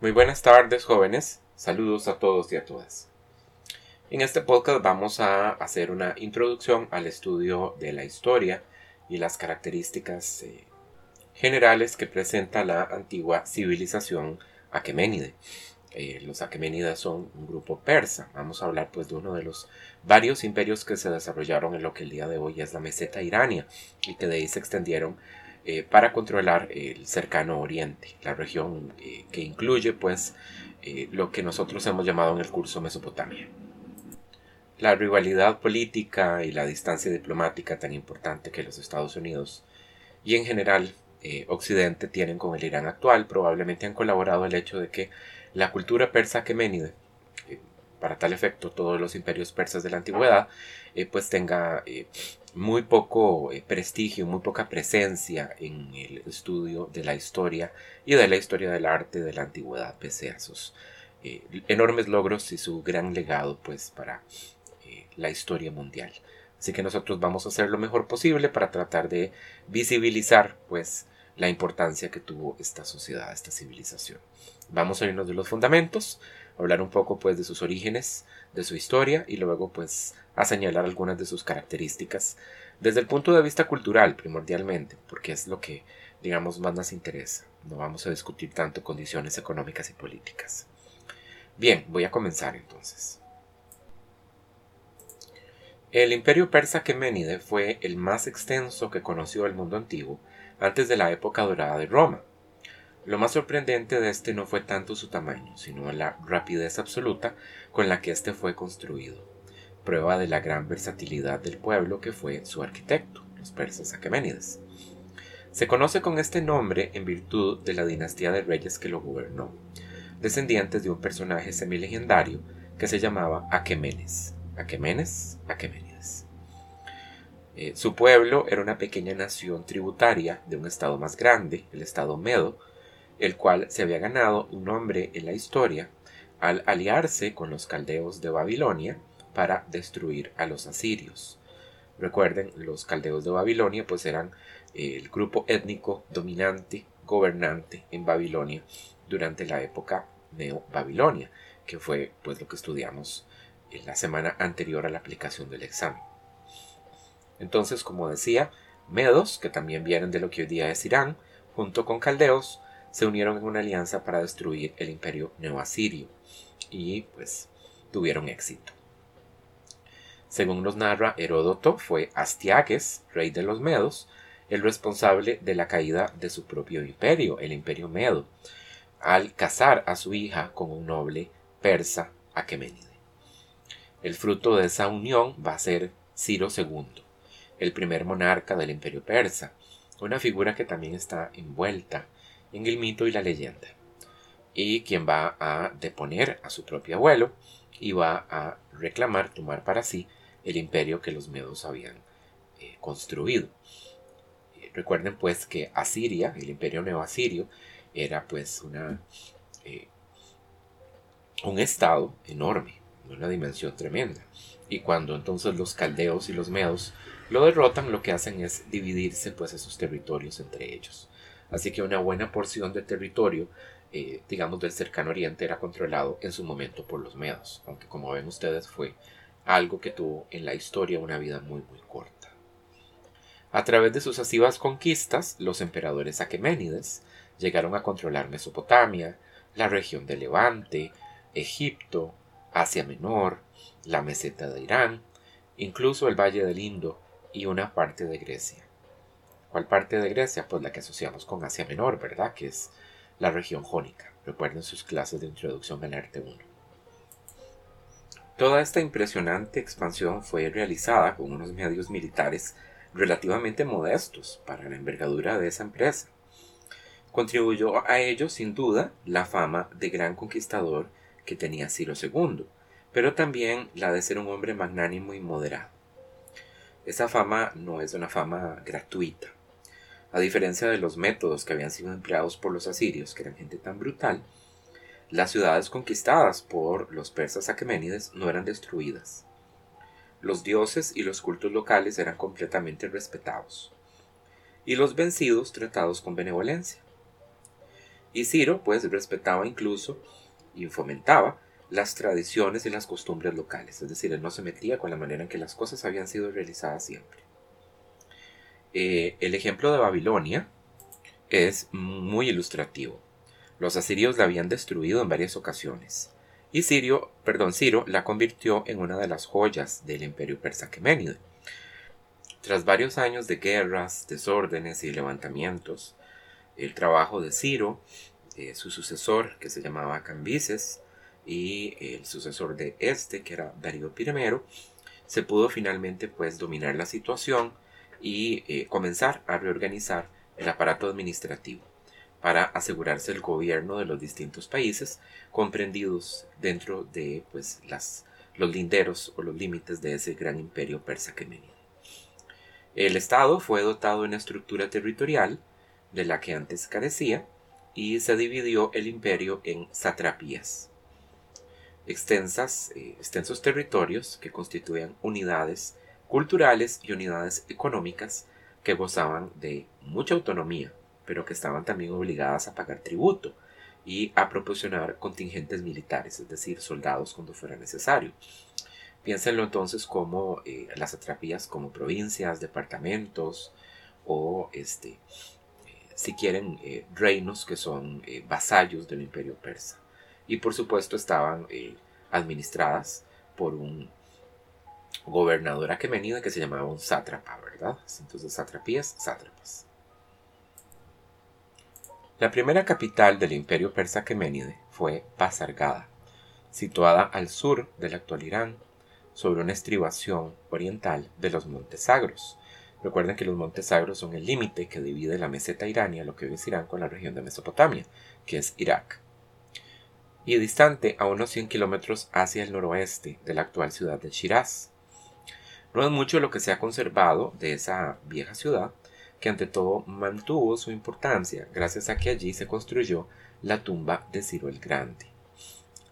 Muy buenas tardes jóvenes, saludos a todos y a todas. En este podcast vamos a hacer una introducción al estudio de la historia y las características eh, generales que presenta la antigua civilización aqueménide. Eh, los aqueménidas son un grupo persa. Vamos a hablar pues de uno de los varios imperios que se desarrollaron en lo que el día de hoy es la meseta irania y que de ahí se extendieron eh, para controlar el cercano oriente, la región eh, que incluye pues eh, lo que nosotros hemos llamado en el curso Mesopotamia. La rivalidad política y la distancia diplomática tan importante que los Estados Unidos y en general Occidente tienen con el Irán actual probablemente han colaborado el hecho de que la cultura persa queménide para tal efecto todos los imperios persas de la antigüedad, pues tenga muy poco eh, prestigio, muy poca presencia en el estudio de la historia y de la historia del arte de la antigüedad, pese a sus eh, enormes logros y su gran legado pues para eh, la historia mundial. Así que nosotros vamos a hacer lo mejor posible para tratar de visibilizar pues la importancia que tuvo esta sociedad, esta civilización. Vamos a irnos de los fundamentos, hablar un poco pues de sus orígenes, de su historia y luego pues a señalar algunas de sus características desde el punto de vista cultural primordialmente, porque es lo que digamos más nos interesa. No vamos a discutir tanto condiciones económicas y políticas. Bien, voy a comenzar entonces. El imperio persa Queménide fue el más extenso que conoció el mundo antiguo antes de la época dorada de Roma. Lo más sorprendente de este no fue tanto su tamaño, sino la rapidez absoluta con la que éste fue construido, prueba de la gran versatilidad del pueblo que fue su arquitecto, los persas aqueménides. Se conoce con este nombre en virtud de la dinastía de reyes que lo gobernó, descendientes de un personaje semilegendario que se llamaba Aquemenes. Aquemenes, Aqueménides. Eh, su pueblo era una pequeña nación tributaria de un estado más grande, el estado Medo, el cual se había ganado un nombre en la historia al aliarse con los caldeos de Babilonia para destruir a los asirios. Recuerden, los caldeos de Babilonia pues eran el grupo étnico dominante, gobernante en Babilonia durante la época neo-babilonia, que fue pues lo que estudiamos en la semana anterior a la aplicación del examen. Entonces, como decía, medos, que también vienen de lo que hoy día es Irán, junto con caldeos, se unieron en una alianza para destruir el imperio neoasirio y pues tuvieron éxito. Según nos narra Heródoto, fue Astiages, rey de los Medos, el responsable de la caída de su propio imperio, el imperio Medo, al casar a su hija con un noble persa Aqueménide. El fruto de esa unión va a ser Ciro II, el primer monarca del imperio persa, una figura que también está envuelta en el mito y la leyenda, y quien va a deponer a su propio abuelo y va a reclamar, tomar para sí el imperio que los medos habían eh, construido. Eh, recuerden pues que Asiria, el imperio neoasirio, era pues una, eh, un estado enorme, de una dimensión tremenda. Y cuando entonces los caldeos y los medos lo derrotan, lo que hacen es dividirse pues esos territorios entre ellos. Así que una buena porción de territorio, eh, digamos, del cercano oriente era controlado en su momento por los medos, aunque como ven ustedes fue algo que tuvo en la historia una vida muy muy corta. A través de sucesivas conquistas, los emperadores aqueménides llegaron a controlar Mesopotamia, la región de Levante, Egipto, Asia Menor, la meseta de Irán, incluso el Valle del Indo y una parte de Grecia. ¿Cuál parte de Grecia? Pues la que asociamos con Asia Menor, ¿verdad? Que es la región jónica. Recuerden sus clases de introducción al arte 1. Toda esta impresionante expansión fue realizada con unos medios militares relativamente modestos para la envergadura de esa empresa. Contribuyó a ello, sin duda, la fama de gran conquistador que tenía Ciro II, pero también la de ser un hombre magnánimo y moderado. Esa fama no es una fama gratuita. A diferencia de los métodos que habían sido empleados por los asirios, que eran gente tan brutal, las ciudades conquistadas por los persas aqueménides no eran destruidas. Los dioses y los cultos locales eran completamente respetados, y los vencidos tratados con benevolencia. Y Ciro pues respetaba incluso y fomentaba las tradiciones y las costumbres locales, es decir, él no se metía con la manera en que las cosas habían sido realizadas siempre. Eh, el ejemplo de Babilonia es muy ilustrativo. Los asirios la habían destruido en varias ocasiones, y Sirio, perdón, Ciro la convirtió en una de las joyas del imperio persa Aqueménide. Tras varios años de guerras, desórdenes y levantamientos, el trabajo de Ciro, eh, su sucesor, que se llamaba Cambises, y el sucesor de este, que era Darío I, se pudo finalmente pues dominar la situación y eh, comenzar a reorganizar el aparato administrativo para asegurarse el gobierno de los distintos países comprendidos dentro de pues, las, los linderos o los límites de ese gran imperio persa que El Estado fue dotado de una estructura territorial de la que antes carecía y se dividió el imperio en satrapías, extensas, eh, extensos territorios que constituían unidades culturales y unidades económicas que gozaban de mucha autonomía, pero que estaban también obligadas a pagar tributo y a proporcionar contingentes militares, es decir, soldados cuando fuera necesario. Piénsenlo entonces como eh, las atrapías como provincias, departamentos o este, eh, si quieren reinos que son vasallos del imperio persa y por supuesto estaban eh, administradas por un gobernador aquemenida que se llamaba un sátrapa, ¿verdad? Entonces satrapías, sátrapas. La primera capital del imperio persa aqueménide fue Pasargada, situada al sur del actual Irán, sobre una estribación oriental de los Montes Sagros. Recuerden que los Montes Sagros son el límite que divide la meseta irania, lo que hoy es Irán, con la región de Mesopotamia, que es Irak y distante a unos 100 kilómetros hacia el noroeste de la actual ciudad de Shiraz. No es mucho lo que se ha conservado de esa vieja ciudad, que ante todo mantuvo su importancia gracias a que allí se construyó la tumba de Ciro el Grande.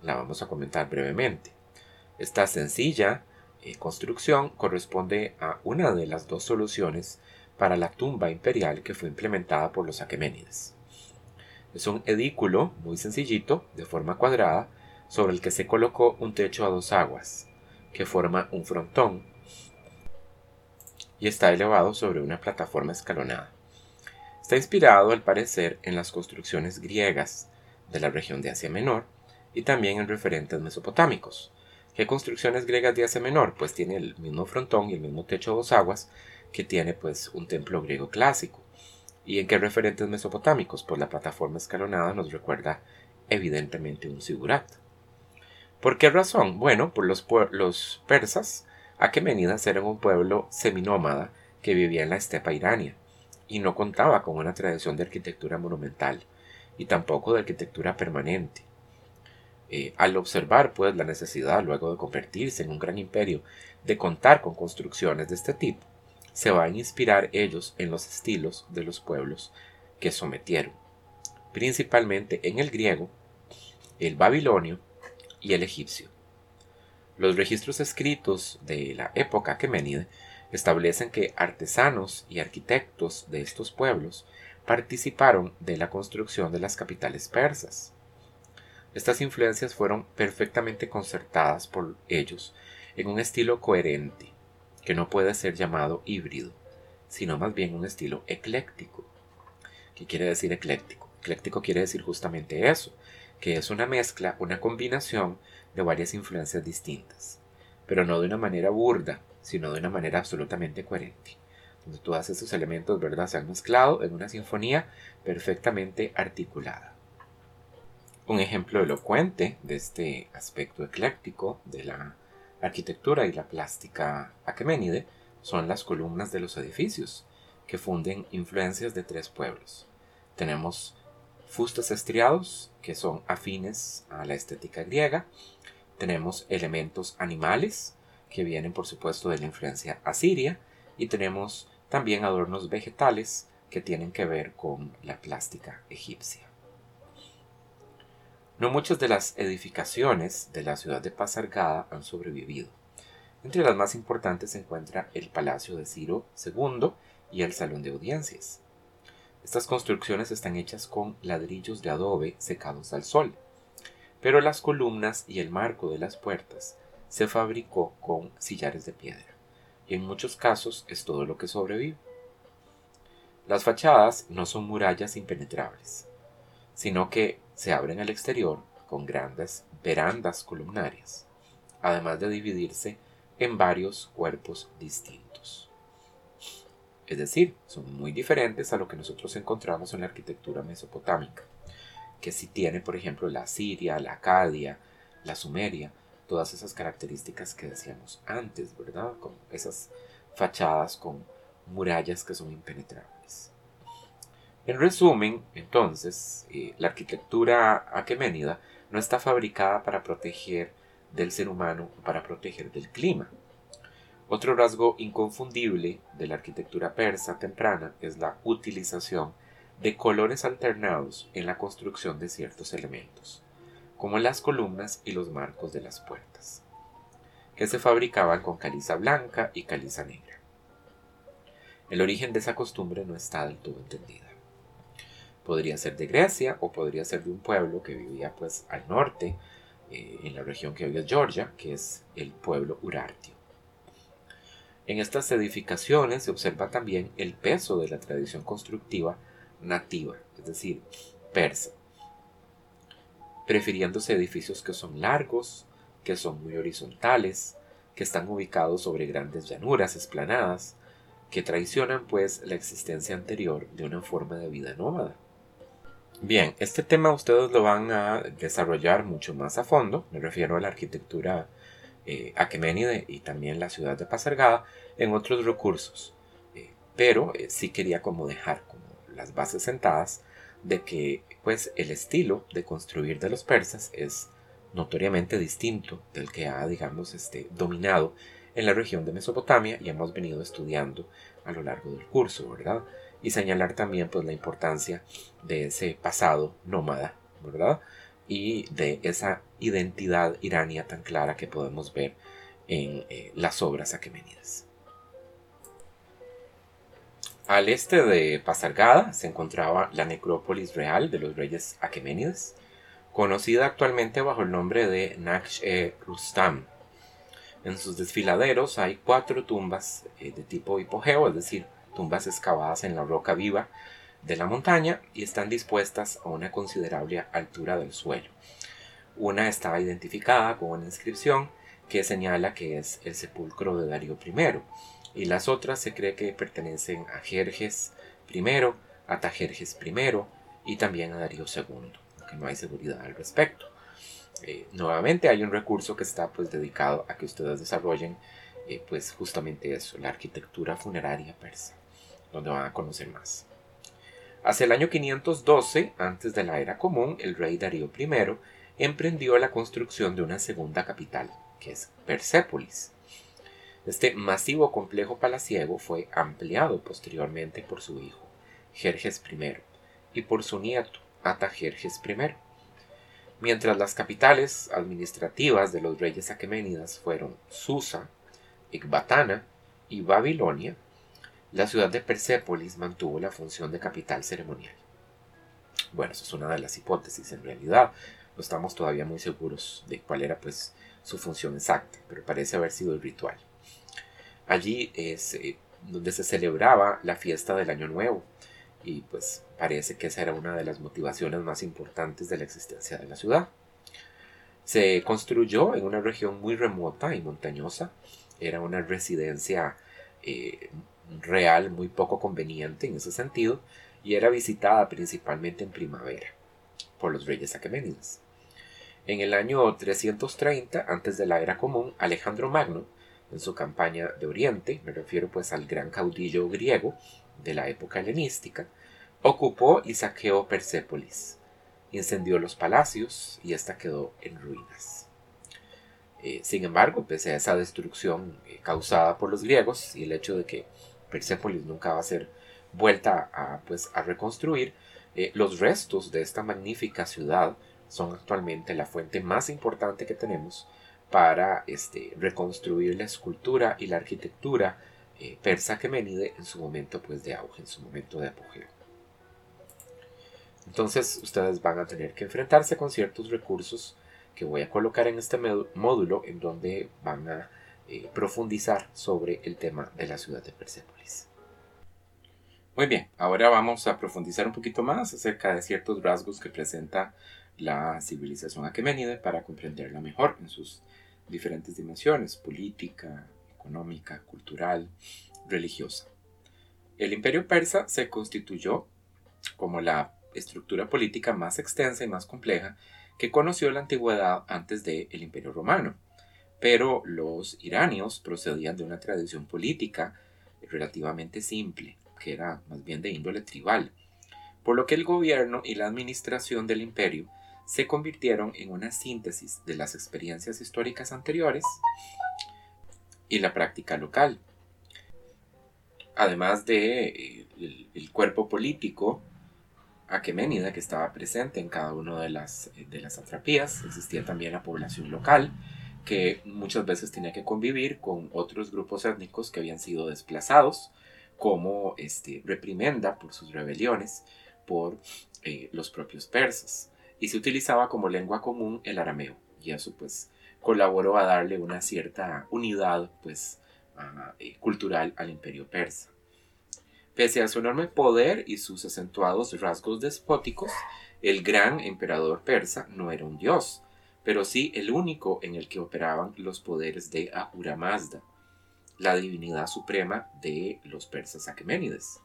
La vamos a comentar brevemente. Esta sencilla eh, construcción corresponde a una de las dos soluciones para la tumba imperial que fue implementada por los aqueménides. Es un edículo muy sencillito, de forma cuadrada, sobre el que se colocó un techo a dos aguas, que forma un frontón, y está elevado sobre una plataforma escalonada. Está inspirado, al parecer, en las construcciones griegas de la región de Asia Menor y también en referentes mesopotámicos. ¿Qué construcciones griegas de Asia Menor? Pues tiene el mismo frontón y el mismo techo a dos aguas que tiene pues un templo griego clásico. ¿Y en qué referentes mesopotámicos? Pues la plataforma escalonada nos recuerda evidentemente un sigurat. ¿Por qué razón? Bueno, por los persas, Aquemenidas eran un pueblo seminómada que vivía en la estepa irania y no contaba con una tradición de arquitectura monumental y tampoco de arquitectura permanente. Eh, al observar pues la necesidad luego de convertirse en un gran imperio de contar con construcciones de este tipo, se van a inspirar ellos en los estilos de los pueblos que sometieron, principalmente en el griego, el babilonio y el egipcio. Los registros escritos de la época aqueménide establecen que artesanos y arquitectos de estos pueblos participaron de la construcción de las capitales persas. Estas influencias fueron perfectamente concertadas por ellos en un estilo coherente, que no puede ser llamado híbrido, sino más bien un estilo ecléctico. ¿Qué quiere decir ecléctico? Ecléctico quiere decir justamente eso, que es una mezcla, una combinación de varias influencias distintas, pero no de una manera burda, sino de una manera absolutamente coherente, donde todos esos elementos, ¿verdad?, se han mezclado en una sinfonía perfectamente articulada. Un ejemplo elocuente de este aspecto ecléctico de la arquitectura y la plástica aqueménide son las columnas de los edificios, que funden influencias de tres pueblos. Tenemos fustes estriados, que son afines a la estética griega. Tenemos elementos animales, que vienen por supuesto de la influencia asiria. Y tenemos también adornos vegetales, que tienen que ver con la plástica egipcia. No muchas de las edificaciones de la ciudad de Pasargada han sobrevivido. Entre las más importantes se encuentra el Palacio de Ciro II y el Salón de Audiencias. Estas construcciones están hechas con ladrillos de adobe secados al sol, pero las columnas y el marco de las puertas se fabricó con sillares de piedra, y en muchos casos es todo lo que sobrevive. Las fachadas no son murallas impenetrables, sino que se abren al exterior con grandes verandas columnarias, además de dividirse en varios cuerpos distintos. Es decir, son muy diferentes a lo que nosotros encontramos en la arquitectura mesopotámica, que sí tiene, por ejemplo, la Siria, la Acadia, la Sumeria, todas esas características que decíamos antes, ¿verdad? Con esas fachadas con murallas que son impenetrables. En resumen, entonces, eh, la arquitectura aqueménida no está fabricada para proteger del ser humano o para proteger del clima. Otro rasgo inconfundible de la arquitectura persa temprana es la utilización de colores alternados en la construcción de ciertos elementos, como las columnas y los marcos de las puertas, que se fabricaban con caliza blanca y caliza negra. El origen de esa costumbre no está del todo entendida. Podría ser de Grecia o podría ser de un pueblo que vivía pues al norte, eh, en la región que hoy es Georgia, que es el pueblo Urartio. En estas edificaciones se observa también el peso de la tradición constructiva nativa, es decir, persa, prefiriéndose edificios que son largos, que son muy horizontales, que están ubicados sobre grandes llanuras, esplanadas, que traicionan pues la existencia anterior de una forma de vida nómada. Bien, este tema ustedes lo van a desarrollar mucho más a fondo, me refiero a la arquitectura eh, aqueménide y también la ciudad de Pasargada en otros recursos, eh, pero eh, sí quería como dejar como las bases sentadas de que pues el estilo de construir de los persas es notoriamente distinto del que ha digamos este dominado en la región de Mesopotamia y hemos venido estudiando a lo largo del curso, ¿verdad? y señalar también pues la importancia de ese pasado nómada, ¿verdad? Y de esa identidad irania tan clara que podemos ver en eh, las obras aquemenidas. Al este de Pasargada se encontraba la necrópolis real de los reyes aqueménides, conocida actualmente bajo el nombre de Naksh e Rustam. En sus desfiladeros hay cuatro tumbas eh, de tipo hipogeo, es decir, tumbas excavadas en la roca viva de la montaña y están dispuestas a una considerable altura del suelo. Una está identificada con una inscripción que señala que es el sepulcro de Darío I y las otras se cree que pertenecen a Jerjes I, a Tajerjes I y también a Darío II, aunque no hay seguridad al respecto. Eh, nuevamente hay un recurso que está pues dedicado a que ustedes desarrollen eh, pues justamente eso, la arquitectura funeraria persa donde van a conocer más. Hacia el año 512, antes de la era común, el rey Darío I emprendió la construcción de una segunda capital, que es Persépolis. Este masivo complejo palaciego fue ampliado posteriormente por su hijo, Jerjes I, y por su nieto, Atajerjes I. Mientras las capitales administrativas de los reyes aqueménidas fueron Susa, Ecbatana y Babilonia, la ciudad de Persépolis mantuvo la función de capital ceremonial. Bueno, eso es una de las hipótesis en realidad. No estamos todavía muy seguros de cuál era pues su función exacta, pero parece haber sido el ritual. Allí es eh, donde se celebraba la fiesta del Año Nuevo y pues parece que esa era una de las motivaciones más importantes de la existencia de la ciudad. Se construyó en una región muy remota y montañosa. Era una residencia eh, real muy poco conveniente en ese sentido y era visitada principalmente en primavera por los reyes aqueménides. En el año 330 antes de la era común, Alejandro Magno, en su campaña de Oriente, me refiero pues al gran caudillo griego de la época helenística, ocupó y saqueó Persépolis, incendió los palacios y ésta quedó en ruinas. Eh, sin embargo, pese a esa destrucción eh, causada por los griegos y el hecho de que Persépolis nunca va a ser vuelta a, pues, a reconstruir, eh, los restos de esta magnífica ciudad son actualmente la fuente más importante que tenemos para este, reconstruir la escultura y la arquitectura eh, persa que en su momento pues, de auge, en su momento de apogeo. Entonces ustedes van a tener que enfrentarse con ciertos recursos que voy a colocar en este módulo en donde van a eh, profundizar sobre el tema de la ciudad de Persépolis. Muy bien, ahora vamos a profundizar un poquito más acerca de ciertos rasgos que presenta la civilización aqueménide para comprenderla mejor en sus diferentes dimensiones, política, económica, cultural, religiosa. El imperio persa se constituyó como la estructura política más extensa y más compleja que conoció la antigüedad antes del imperio romano. Pero los iranios procedían de una tradición política relativamente simple, que era más bien de índole tribal, por lo que el gobierno y la administración del imperio se convirtieron en una síntesis de las experiencias históricas anteriores y la práctica local. Además de eh, el, cuerpo político aqueménida que estaba presente en cada una de las, eh, de las atrapías, existía también la población local, que muchas veces tenía que convivir con otros grupos étnicos que habían sido desplazados como este, reprimenda por sus rebeliones por eh, los propios persas. Y se utilizaba como lengua común el arameo. Y eso pues colaboró a darle una cierta unidad pues eh, cultural al imperio persa. Pese a su enorme poder y sus acentuados rasgos despóticos, el gran emperador persa no era un dios, pero sí el único en el que operaban los poderes de Ahura Mazda, la divinidad suprema de los persas aqueménides.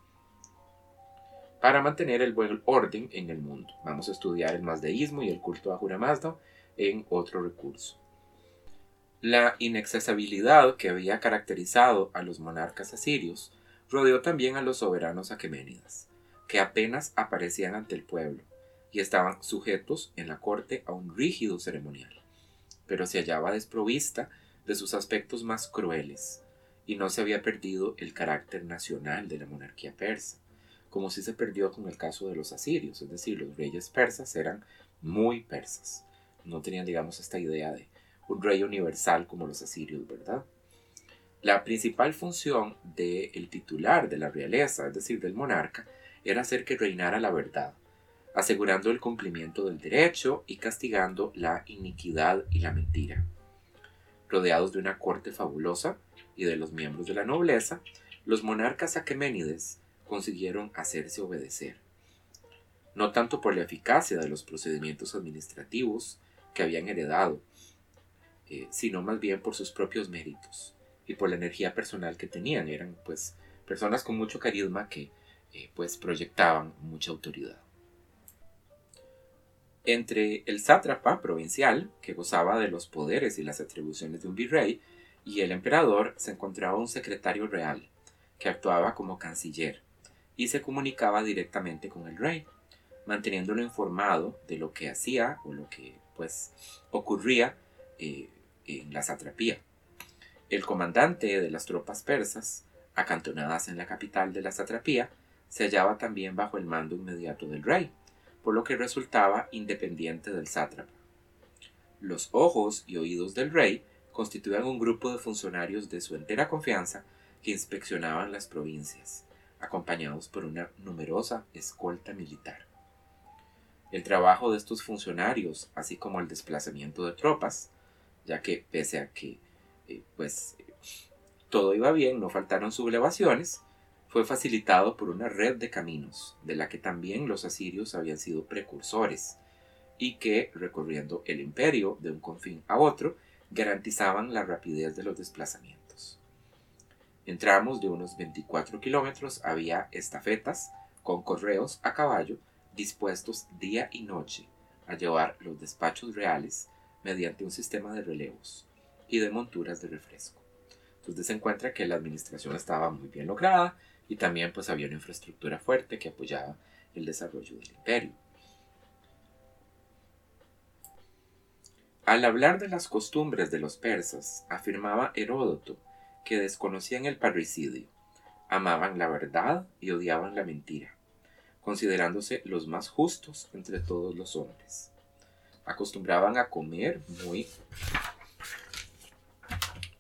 Para mantener el buen orden en el mundo. Vamos a estudiar el mazdeísmo y el culto a Ahura Mazda en otro recurso. La inaccesibilidad que había caracterizado a los monarcas asirios rodeó también a los soberanos aqueménidas, que apenas aparecían ante el pueblo y estaban sujetos en la corte a un rígido ceremonial, pero se hallaba desprovista de sus aspectos más crueles, y no se había perdido el carácter nacional de la monarquía persa, como si se perdió con el caso de los asirios, es decir, los reyes persas eran muy persas, no tenían, digamos, esta idea de un rey universal como los asirios, ¿verdad? La principal función del titular de la realeza, es decir, del monarca, era hacer que reinara la verdad, asegurando el cumplimiento del derecho y castigando la iniquidad y la mentira. Rodeados de una corte fabulosa, y de los miembros de la nobleza, los monarcas aqueménides consiguieron hacerse obedecer, no tanto por la eficacia de los procedimientos administrativos que habían heredado, eh, sino más bien por sus propios méritos y por la energía personal que tenían. Eran pues personas con mucho carisma que eh, pues proyectaban mucha autoridad. Entre el sátrapa provincial, que gozaba de los poderes y las atribuciones de un virrey, y el emperador se encontraba un secretario real, que actuaba como canciller, y se comunicaba directamente con el rey, manteniéndolo informado de lo que hacía o lo que pues ocurría eh, en la satrapía. El comandante de las tropas persas, acantonadas en la capital de la satrapía, se hallaba también bajo el mando inmediato del rey, por lo que resultaba independiente del sátrapa. Los ojos y oídos del rey constituían un grupo de funcionarios de su entera confianza que inspeccionaban las provincias, acompañados por una numerosa escolta militar. El trabajo de estos funcionarios, así como el desplazamiento de tropas, ya que pese a que eh, pues todo iba bien, no faltaron sublevaciones, fue facilitado por una red de caminos, de la que también los asirios habían sido precursores, y que, recorriendo el imperio de un confín a otro, garantizaban la rapidez de los desplazamientos. En tramos de unos 24 kilómetros había estafetas con correos a caballo dispuestos día y noche a llevar los despachos reales mediante un sistema de relevos y de monturas de refresco. Entonces se encuentra que la administración estaba muy bien lograda y también pues había una infraestructura fuerte que apoyaba el desarrollo del imperio. Al hablar de las costumbres de los persas, afirmaba Heródoto que desconocían el parricidio, amaban la verdad y odiaban la mentira, considerándose los más justos entre todos los hombres. Acostumbraban a comer muy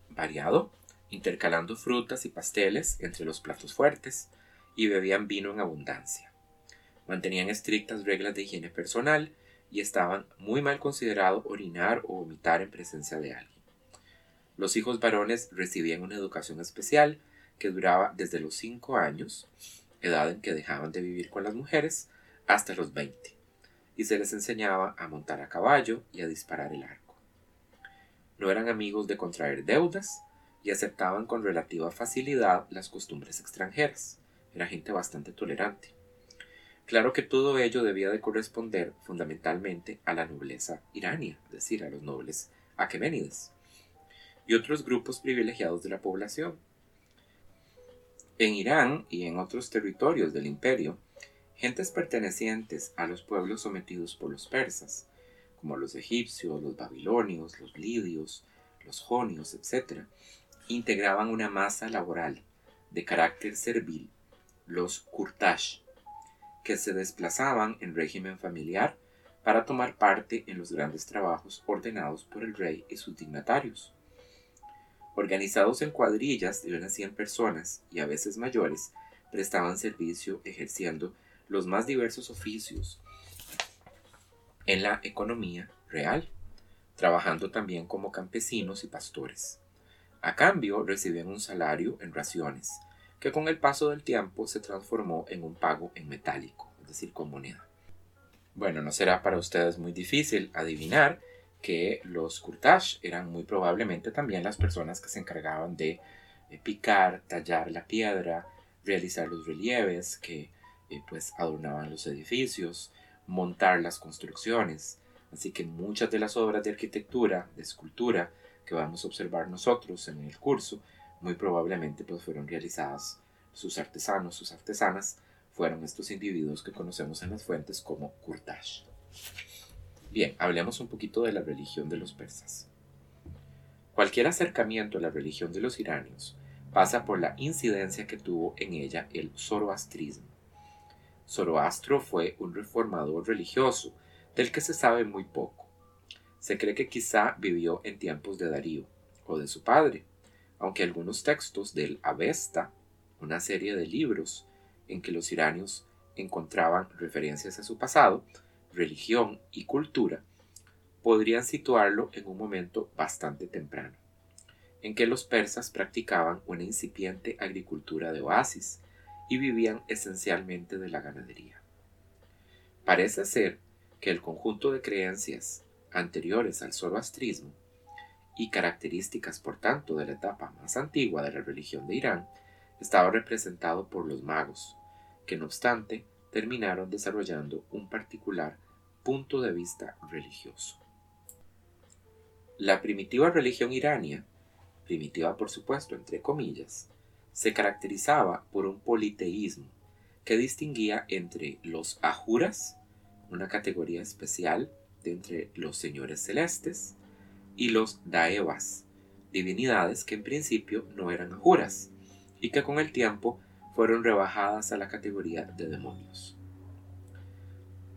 variado, intercalando frutas y pasteles entre los platos fuertes, y bebían vino en abundancia. mantenían estrictas reglas de higiene personal y estaban muy mal considerado orinar o vomitar en presencia de alguien. Los hijos varones recibían una educación especial que duraba desde los 5 años, edad en que dejaban de vivir con las mujeres, hasta los 20, y se les enseñaba a montar a caballo y a disparar el arco. No eran amigos de contraer deudas y aceptaban con relativa facilidad las costumbres extranjeras. Era gente bastante tolerante. Claro que todo ello debía de corresponder fundamentalmente a la nobleza irania, es decir, a los nobles aqueménides, y otros grupos privilegiados de la población. En Irán y en otros territorios del imperio, gentes pertenecientes a los pueblos sometidos por los persas, como los egipcios, los babilonios, los lidios, los jonios, etc., integraban una masa laboral de carácter servil, los kurtash, que se desplazaban en régimen familiar para tomar parte en los grandes trabajos ordenados por el rey y sus dignatarios. Organizados en cuadrillas de unas 100 personas y a veces mayores, prestaban servicio ejerciendo los más diversos oficios en la economía real, trabajando también como campesinos y pastores. A cambio recibían un salario en raciones, que con el paso del tiempo se transformó en un pago en metálico, es decir, con moneda. Bueno, no será para ustedes muy difícil adivinar que los kurtash eran muy probablemente también las personas que se encargaban de eh, picar, tallar la piedra, realizar los relieves que eh, pues adornaban los edificios, montar las construcciones. Así que muchas de las obras de arquitectura, de escultura que vamos a observar nosotros en el curso, muy probablemente pues fueron realizadas sus artesanos, sus artesanas, fueron estos individuos que conocemos en las fuentes como kurtash. Bien, hablemos un poquito de la religión de los persas. Cualquier acercamiento a la religión de los iranios pasa por la incidencia que tuvo en ella el zoroastrismo. Zoroastro fue un reformador religioso del que se sabe muy poco. Se cree que quizá vivió en tiempos de Darío o de su padre, aunque algunos textos del Avesta, una serie de libros en que los iranios encontraban referencias a su pasado, religión y cultura, podrían situarlo en un momento bastante temprano, en que los persas practicaban una incipiente agricultura de oasis y vivían esencialmente de la ganadería. Parece ser que el conjunto de creencias anteriores al zoroastrismo y características por tanto de la etapa más antigua de la religión de Irán estaba representado por los magos, que no obstante terminaron desarrollando un particular punto de vista religioso. La primitiva religión irania, primitiva por supuesto entre comillas, se caracterizaba por un politeísmo que distinguía entre los ajuras, una categoría especial de entre los señores celestes, y los daevas, divinidades que en principio no eran ajuras, y que con el tiempo fueron rebajadas a la categoría de demonios.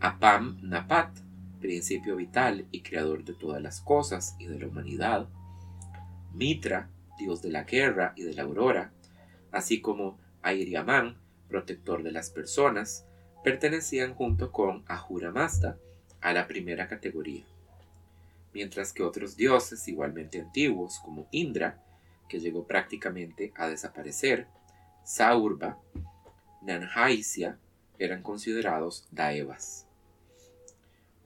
Apam Napat, principio vital y creador de todas las cosas y de la humanidad, Mitra, dios de la guerra y de la aurora, así como Airiamán, protector de las personas, pertenecían junto con Ahura Mazda a la primera categoría, mientras que otros dioses igualmente antiguos como Indra, que llegó prácticamente a desaparecer, Saurba, Nanhaisia, eran considerados Daevas.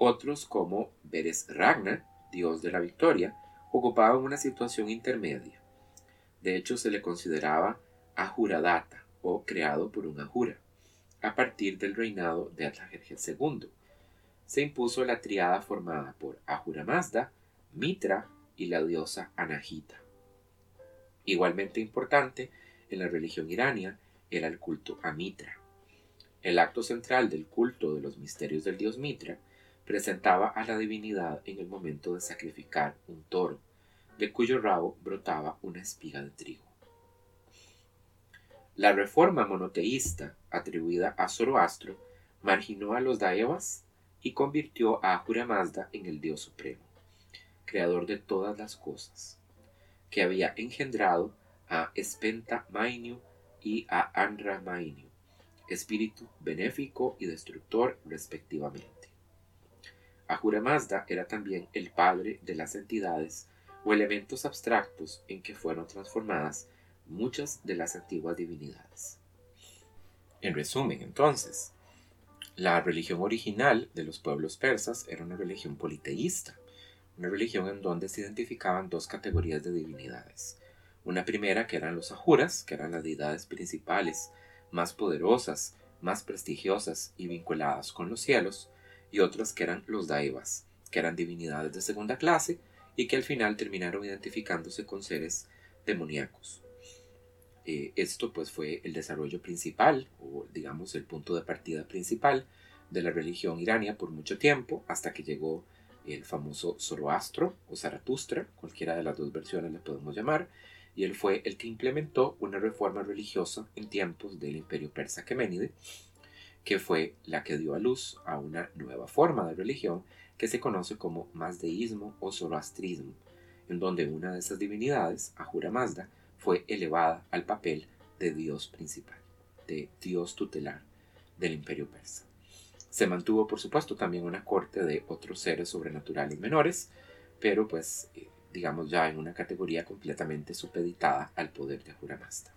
Otros como Beres Ragnar, dios de la victoria, ocupaban una situación intermedia. De hecho, se le consideraba Ajuradata o creado por un Ajura. A partir del reinado de Atlajerjes II, se impuso la triada formada por Ahura Mazda, Mitra y la diosa Anahita. Igualmente importante en la religión irania era el culto a Mitra. El acto central del culto de los misterios del dios Mitra presentaba a la divinidad en el momento de sacrificar un toro, de cuyo rabo brotaba una espiga de trigo. La reforma monoteísta atribuida a Zoroastro marginó a los Daevas y convirtió a Ahura Mazda en el dios supremo, creador de todas las cosas, que había engendrado a Spenta Mainyu y a Anra Mainyu, espíritu benéfico y destructor respectivamente. Ahura Mazda era también el padre de las entidades o elementos abstractos en que fueron transformadas muchas de las antiguas divinidades. En resumen, entonces, la religión original de los pueblos persas era una religión politeísta, una religión en donde se identificaban dos categorías de divinidades. Una primera que eran los ajuras, que eran las deidades principales, más poderosas, más prestigiosas y vinculadas con los cielos, y otras que eran los daivas, que eran divinidades de segunda clase y que al final terminaron identificándose con seres demoníacos. Eh, esto pues fue el desarrollo principal, o digamos el punto de partida principal de la religión irania por mucho tiempo, hasta que llegó el famoso Zoroastro o Zaratustra, cualquiera de las dos versiones le podemos llamar, y él fue el que implementó una reforma religiosa en tiempos del imperio persa Aqueménide, que fue la que dio a luz a una nueva forma de religión que se conoce como mazdeísmo o zoroastrismo, en donde una de esas divinidades, Ahura Mazda, fue elevada al papel de dios principal, de dios tutelar del imperio persa. Se mantuvo, por supuesto, también una corte de otros seres sobrenaturales menores, pero pues, eh, digamos ya en una categoría completamente supeditada al poder de Ahura Mazda.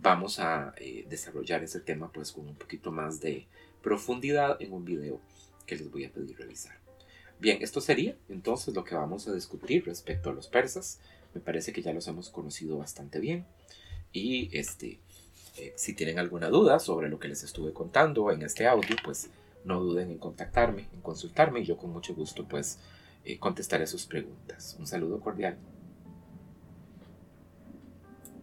Vamos a eh, desarrollar ese tema pues con un poquito más de profundidad en un video que les voy a pedir revisar. Bien, esto sería entonces lo que vamos a discutir respecto a los persas. Me parece que ya los hemos conocido bastante bien. Y este, eh, si tienen alguna duda sobre lo que les estuve contando en este audio, pues no duden en contactarme, en consultarme y yo con mucho gusto pues eh, contestaré sus preguntas. Un saludo cordial.